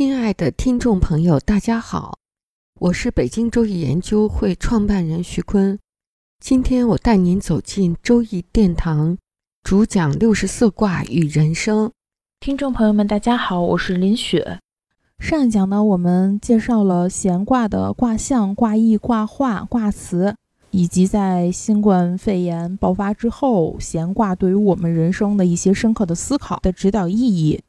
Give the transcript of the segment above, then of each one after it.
亲爱的听众朋友，大家好，我是北京周易研究会创办人徐坤。今天我带您走进周易殿堂，主讲六十四卦与人生。听众朋友们，大家好，我是林雪。上一讲呢，我们介绍了闲卦的卦象、卦意、卦画、卦辞，以及在新冠肺炎爆发之后，闲卦对于我们人生的一些深刻的思考的指导意义。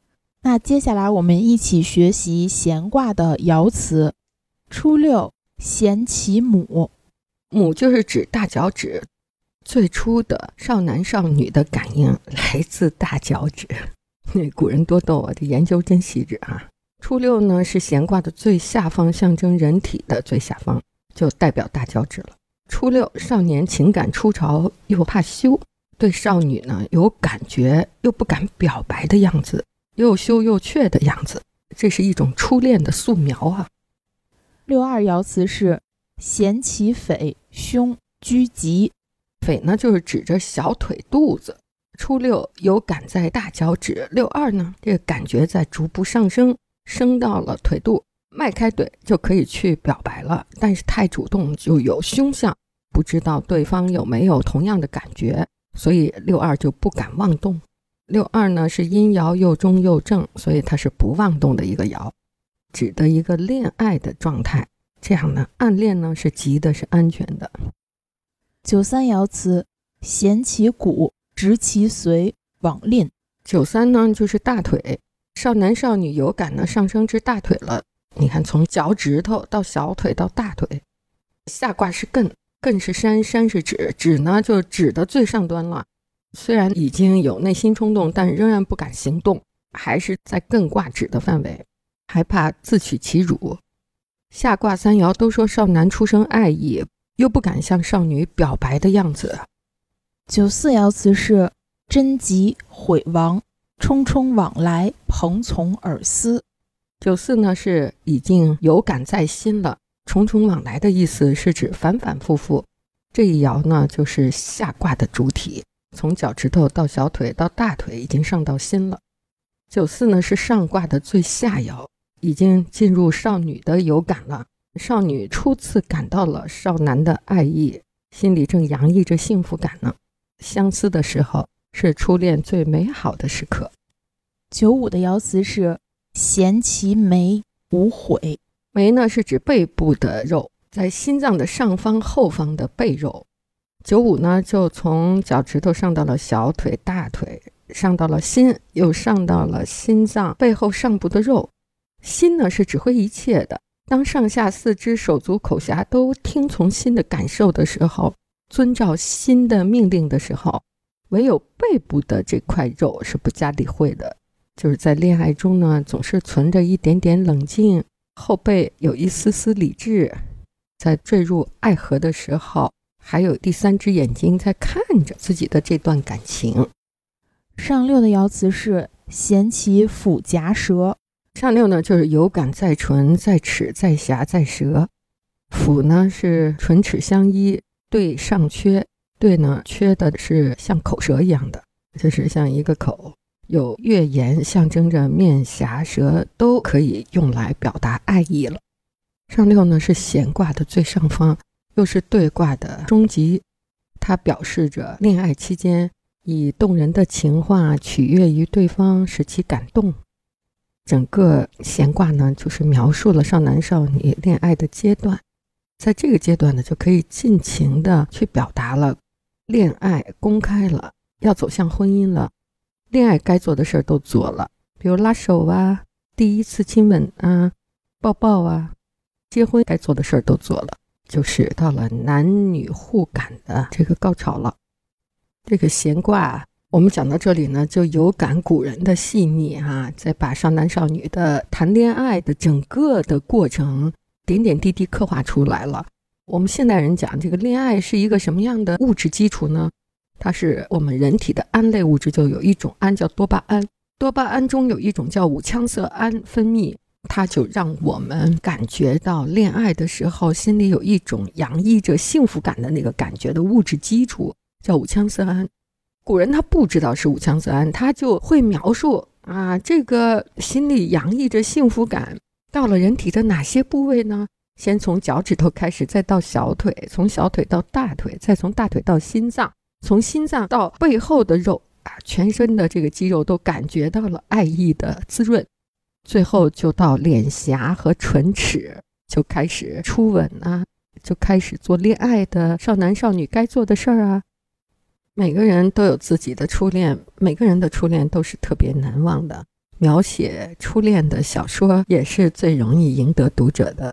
那接下来我们一起学习闲卦的爻辞。初六，咸其母，母就是指大脚趾。最初的少男少女的感应来自大脚趾。那古人多逗啊，这研究真细致啊。初六呢是闲卦的最下方，象征人体的最下方，就代表大脚趾了。初六，少年情感初潮，又怕羞，对少女呢有感觉，又不敢表白的样子。又羞又怯的样子，这是一种初恋的素描啊。六二爻辞是“咸其匪凶居吉。匪呢就是指着小腿肚子。初六有感在大脚趾，六二呢这个感觉在逐步上升，升到了腿肚，迈开腿就可以去表白了。但是太主动就有凶相，不知道对方有没有同样的感觉，所以六二就不敢妄动。六二呢是阴爻又中又正，所以它是不妄动的一个爻，指的一个恋爱的状态。这样呢，暗恋呢是吉的，是安全的。九三爻辞：咸其骨，直其髓，往吝。九三呢就是大腿，少男少女有感呢上升至大腿了。你看，从脚趾头到小腿到大腿。下卦是艮，艮是山，山是指，指呢就指的最上端了。虽然已经有内心冲动，但仍然不敢行动，还是在艮卦指的范围，还怕自取其辱。下卦三爻都说少男出生爱意，又不敢向少女表白的样子。九四爻辞是贞吉毁亡，匆匆往来，蓬从尔思。九四呢是已经有感在心了，匆匆往来的意思是指反反复复。这一爻呢就是下卦的主体。从脚趾头到小腿到大腿，已经上到心了。九四呢是上卦的最下爻，已经进入少女的有感了。少女初次感到了少男的爱意，心里正洋溢着幸福感呢。相思的时候是初恋最美好的时刻。九五的爻辞是咸其眉无悔，眉呢是指背部的肉，在心脏的上方后方的背肉。九五呢，就从脚趾头上到了小腿、大腿，上到了心，又上到了心脏背后上部的肉。心呢是指挥一切的。当上下四肢、手足口辖都听从心的感受的时候，遵照心的命令的时候，唯有背部的这块肉是不加理会的。就是在恋爱中呢，总是存着一点点冷静，后背有一丝丝理智，在坠入爱河的时候。还有第三只眼睛在看着自己的这段感情。上六的爻辞是“衔其腹夹舌”。上六呢，就是有感在唇，在齿，在颊，在舌。腹呢是唇齿相依，对上缺，对呢缺的是像口舌一样的，就是像一个口。有月言，象征着面颊舌都可以用来表达爱意了。上六呢是闲卦的最上方。又是对卦的终极，它表示着恋爱期间以动人的情话取悦于对方，使其感动。整个闲卦呢，就是描述了少男少女恋爱的阶段，在这个阶段呢，就可以尽情的去表达了恋爱公开了，要走向婚姻了，恋爱该做的事儿都做了，比如拉手啊，第一次亲吻啊，抱抱啊，结婚该做的事儿都做了。就是到了男女互感的这个高潮了。这个闲卦我们讲到这里呢，就有感古人的细腻哈，再把少男少女的谈恋爱的整个的过程点点滴滴刻画出来了。我们现代人讲这个恋爱是一个什么样的物质基础呢？它是我们人体的胺类物质，就有一种胺叫多巴胺，多巴胺中有一种叫五羟色胺分泌，它就让我们感觉到恋爱的时候心里有一种洋溢着幸福感的那个感觉的物质基础，叫五羟色胺。古人他不知道是五羟色胺，他就会描述啊，这个心里洋溢着幸福感，到了人体的哪些部位呢？先从脚趾头开始，再到小腿，从小腿到大腿，再从大腿到心脏，从心脏到背后的肉啊，全身的这个肌肉都感觉到了爱意的滋润，最后就到脸颊和唇齿，就开始初吻啊，就开始做恋爱的少男少女该做的事儿啊。每个人都有自己的初恋，每个人的初恋都是特别难忘的。描写初恋的小说也是最容易赢得读者的。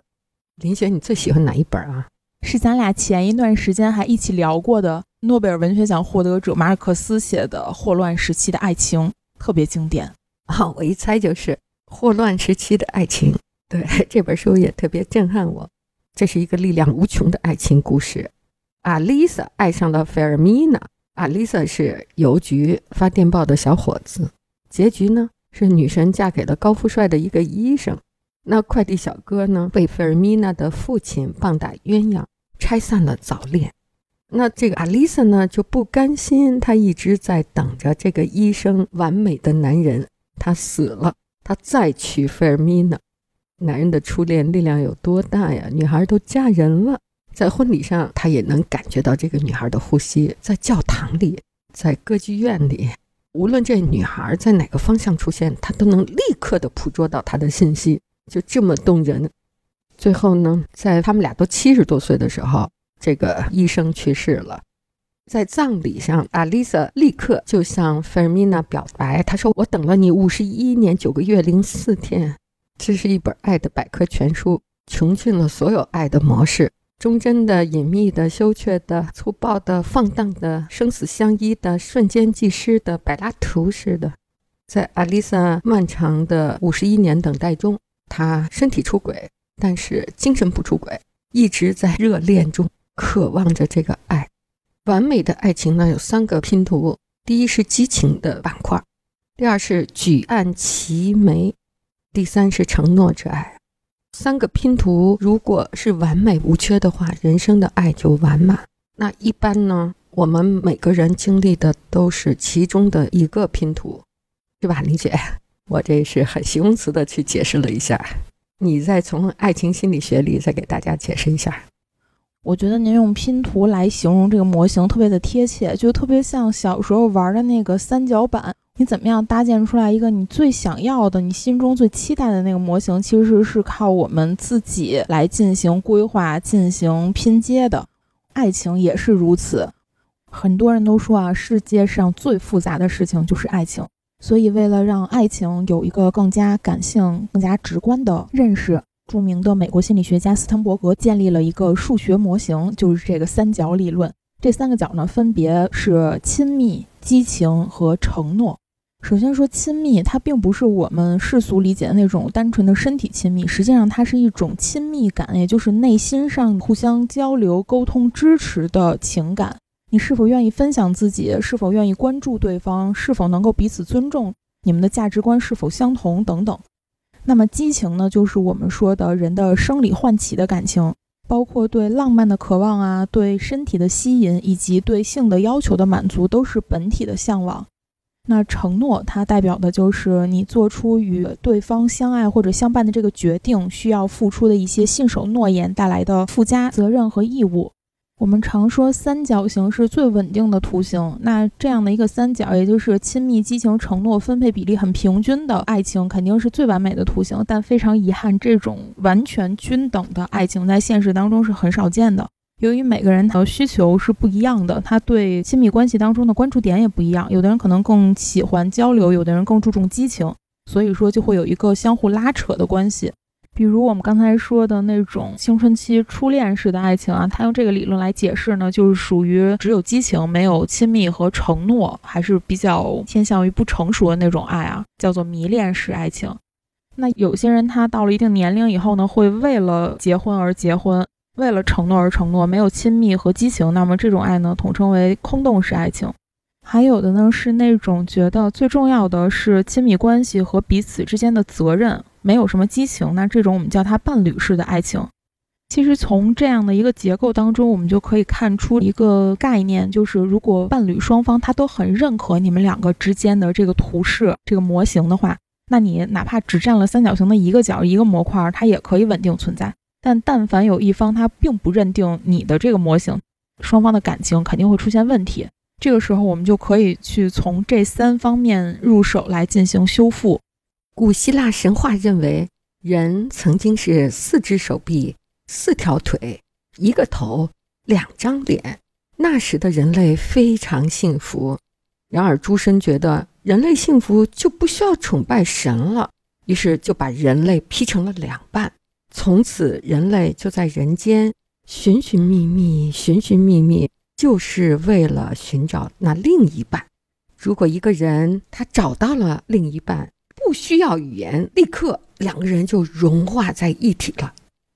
林雪，你最喜欢哪一本啊？是咱俩前一段时间还一起聊过的诺贝尔文学奖获得者马尔克斯写的《霍乱时期的爱情》，特别经典啊！我一猜就是《霍乱时期的爱情》。对，这本书也特别震撼我。这是一个力量无穷的爱情故事。阿丽萨爱上了费尔米娜。阿丽萨是邮局发电报的小伙子，结局呢是女神嫁给了高富帅的一个医生。那快递小哥呢被费尔米娜的父亲棒打鸳鸯，拆散了早恋。那这个阿丽萨呢就不甘心，她一直在等着这个医生完美的男人，他死了，他再娶费尔米娜。男人的初恋力量有多大呀？女孩都嫁人了。在婚礼上，他也能感觉到这个女孩的呼吸。在教堂里，在歌剧院里，无论这女孩在哪个方向出现，他都能立刻的捕捉到她的信息，就这么动人。最后呢，在他们俩都七十多岁的时候，这个医生去世了。在葬礼上，阿丽萨立刻就向费尔米娜表白，她说：“我等了你五十一年九个月零四天。”这是一本爱的百科全书，穷尽了所有爱的模式。忠贞的、隐秘的、羞怯的、粗暴的、放荡的、生死相依的、瞬间即逝的、柏拉图式的，在阿丽萨漫长的五十一年等待中，她身体出轨，但是精神不出轨，一直在热恋中渴望着这个爱。完美的爱情呢，有三个拼图：第一是激情的板块，第二是举案齐眉，第三是承诺之爱。三个拼图，如果是完美无缺的话，人生的爱就完满。那一般呢，我们每个人经历的都是其中的一个拼图，是吧，李姐？我这是很形容词的去解释了一下，你再从爱情心理学里再给大家解释一下。我觉得您用拼图来形容这个模型特别的贴切，就特别像小时候玩的那个三角板。你怎么样搭建出来一个你最想要的、你心中最期待的那个模型？其实是靠我们自己来进行规划、进行拼接的。爱情也是如此。很多人都说啊，世界上最复杂的事情就是爱情。所以，为了让爱情有一个更加感性、更加直观的认识，著名的美国心理学家斯滕伯格建立了一个数学模型，就是这个三角理论。这三个角呢，分别是亲密、激情和承诺。首先说亲密，它并不是我们世俗理解的那种单纯的身体亲密，实际上它是一种亲密感，也就是内心上互相交流、沟通、支持的情感。你是否愿意分享自己？是否愿意关注对方？是否能够彼此尊重？你们的价值观是否相同？等等。那么激情呢？就是我们说的人的生理唤起的感情，包括对浪漫的渴望啊，对身体的吸引，以及对性的要求的满足，都是本体的向往。那承诺，它代表的就是你做出与对方相爱或者相伴的这个决定需要付出的一些信守诺言带来的附加责任和义务。我们常说三角形是最稳定的图形，那这样的一个三角，也就是亲密、激情、承诺分配比例很平均的爱情，肯定是最完美的图形。但非常遗憾，这种完全均等的爱情在现实当中是很少见的。由于每个人的需求是不一样的，他对亲密关系当中的关注点也不一样。有的人可能更喜欢交流，有的人更注重激情，所以说就会有一个相互拉扯的关系。比如我们刚才说的那种青春期初恋式的爱情啊，他用这个理论来解释呢，就是属于只有激情，没有亲密和承诺，还是比较偏向于不成熟的那种爱啊，叫做迷恋式爱情。那有些人他到了一定年龄以后呢，会为了结婚而结婚，为了承诺而承诺，没有亲密和激情，那么这种爱呢，统称为空洞式爱情。还有的呢是那种觉得最重要的是亲密关系和彼此之间的责任。没有什么激情，那这种我们叫它伴侣式的爱情。其实从这样的一个结构当中，我们就可以看出一个概念，就是如果伴侣双方他都很认可你们两个之间的这个图式、这个模型的话，那你哪怕只占了三角形的一个角、一个模块，它也可以稳定存在。但但凡有一方他并不认定你的这个模型，双方的感情肯定会出现问题。这个时候，我们就可以去从这三方面入手来进行修复。古希腊神话认为，人曾经是四只手臂、四条腿、一个头、两张脸。那时的人类非常幸福。然而，诸神觉得人类幸福就不需要崇拜神了，于是就把人类劈成了两半。从此，人类就在人间寻寻觅觅、寻寻觅觅，就是为了寻找那另一半。如果一个人他找到了另一半，不需要语言，立刻两个人就融化在一体了，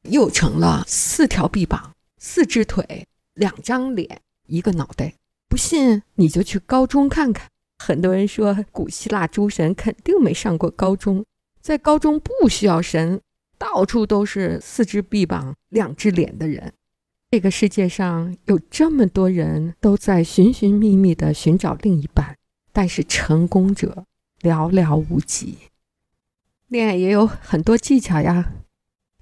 又成了四条臂膀、四只腿、两张脸、一个脑袋。不信你就去高中看看。很多人说古希腊诸神肯定没上过高中，在高中不需要神，到处都是四只臂膀、两只脸的人。这个世界上有这么多人都在寻寻觅觅地寻找另一半，但是成功者。寥寥无几，恋爱也有很多技巧呀。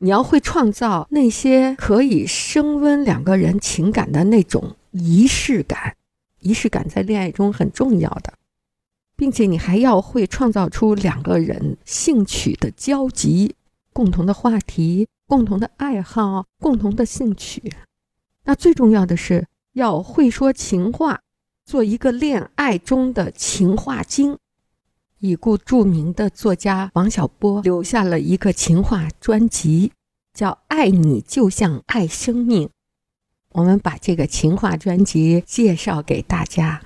你要会创造那些可以升温两个人情感的那种仪式感，仪式感在恋爱中很重要的，并且你还要会创造出两个人兴趣的交集，共同的话题、共同的爱好、共同的兴趣。那最重要的是要会说情话，做一个恋爱中的情话精。已故著名的作家王小波留下了一个情话专辑，叫《爱你就像爱生命》。我们把这个情话专辑介绍给大家。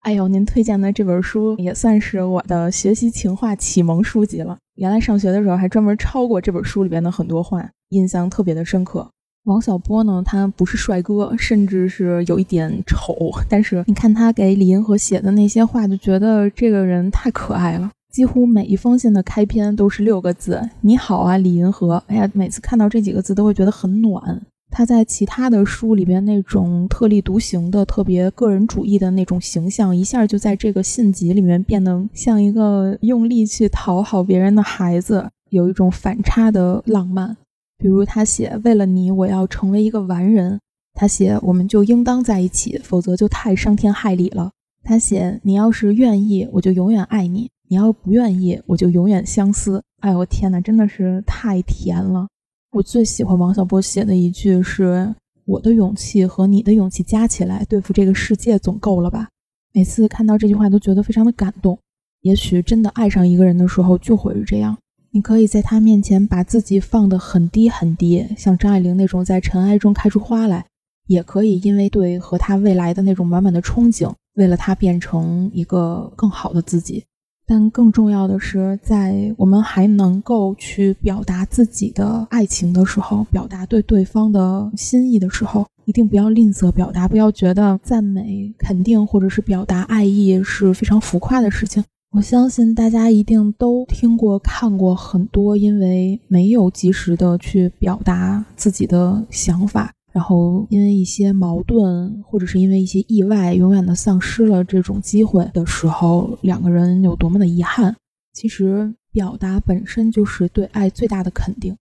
哎呦，您推荐的这本书也算是我的学习情话启蒙书籍了。原来上学的时候还专门抄过这本书里边的很多话，印象特别的深刻。王小波呢，他不是帅哥，甚至是有一点丑，但是你看他给李银河写的那些话，就觉得这个人太可爱了。几乎每一封信的开篇都是六个字：“你好啊，李银河。”哎呀，每次看到这几个字都会觉得很暖。他在其他的书里边那种特立独行的、特别个人主义的那种形象，一下就在这个信集里面变得像一个用力去讨好别人的孩子，有一种反差的浪漫。比如他写：“为了你，我要成为一个完人。”他写：“我们就应当在一起，否则就太伤天害理了。”他写：“你要是愿意，我就永远爱你；你要不愿意，我就永远相思。”哎呦，我天哪，真的是太甜了！我最喜欢王小波写的一句是：“我的勇气和你的勇气加起来，对付这个世界总够了吧？”每次看到这句话，都觉得非常的感动。也许真的爱上一个人的时候，就会是这样。你可以在他面前把自己放得很低很低，像张爱玲那种在尘埃中开出花来；也可以因为对和他未来的那种满满的憧憬，为了他变成一个更好的自己。但更重要的是，在我们还能够去表达自己的爱情的时候，表达对对方的心意的时候，一定不要吝啬表达，不要觉得赞美、肯定或者是表达爱意是非常浮夸的事情。我相信大家一定都听过、看过很多，因为没有及时的去表达自己的想法，然后因为一些矛盾，或者是因为一些意外，永远的丧失了这种机会的时候，两个人有多么的遗憾。其实，表达本身就是对爱最大的肯定。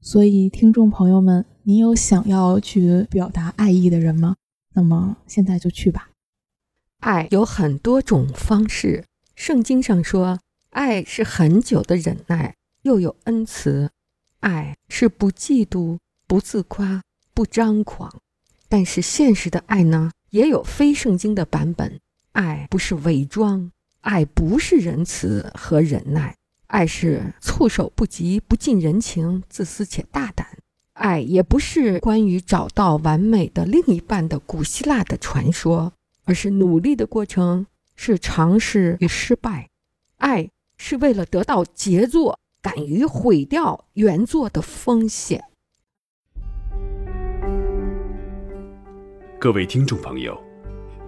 所以，听众朋友们，你有想要去表达爱意的人吗？那么，现在就去吧。爱有很多种方式。圣经上说，爱是很久的忍耐，又有恩慈；爱是不嫉妒、不自夸、不张狂。但是现实的爱呢，也有非圣经的版本。爱不是伪装，爱不是仁慈和忍耐，爱是措手不及、不近人情、自私且大胆。爱也不是关于找到完美的另一半的古希腊的传说，而是努力的过程，是尝试与失败。爱是为了得到杰作，敢于毁掉原作的风险。各位听众朋友，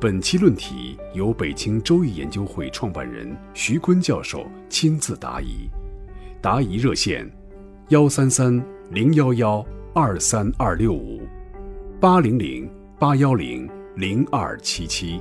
本期论题由北京周易研究会创办人徐坤教授亲自答疑，答疑热线：幺三三零幺幺。二三二六五，八零零八幺零零二七七。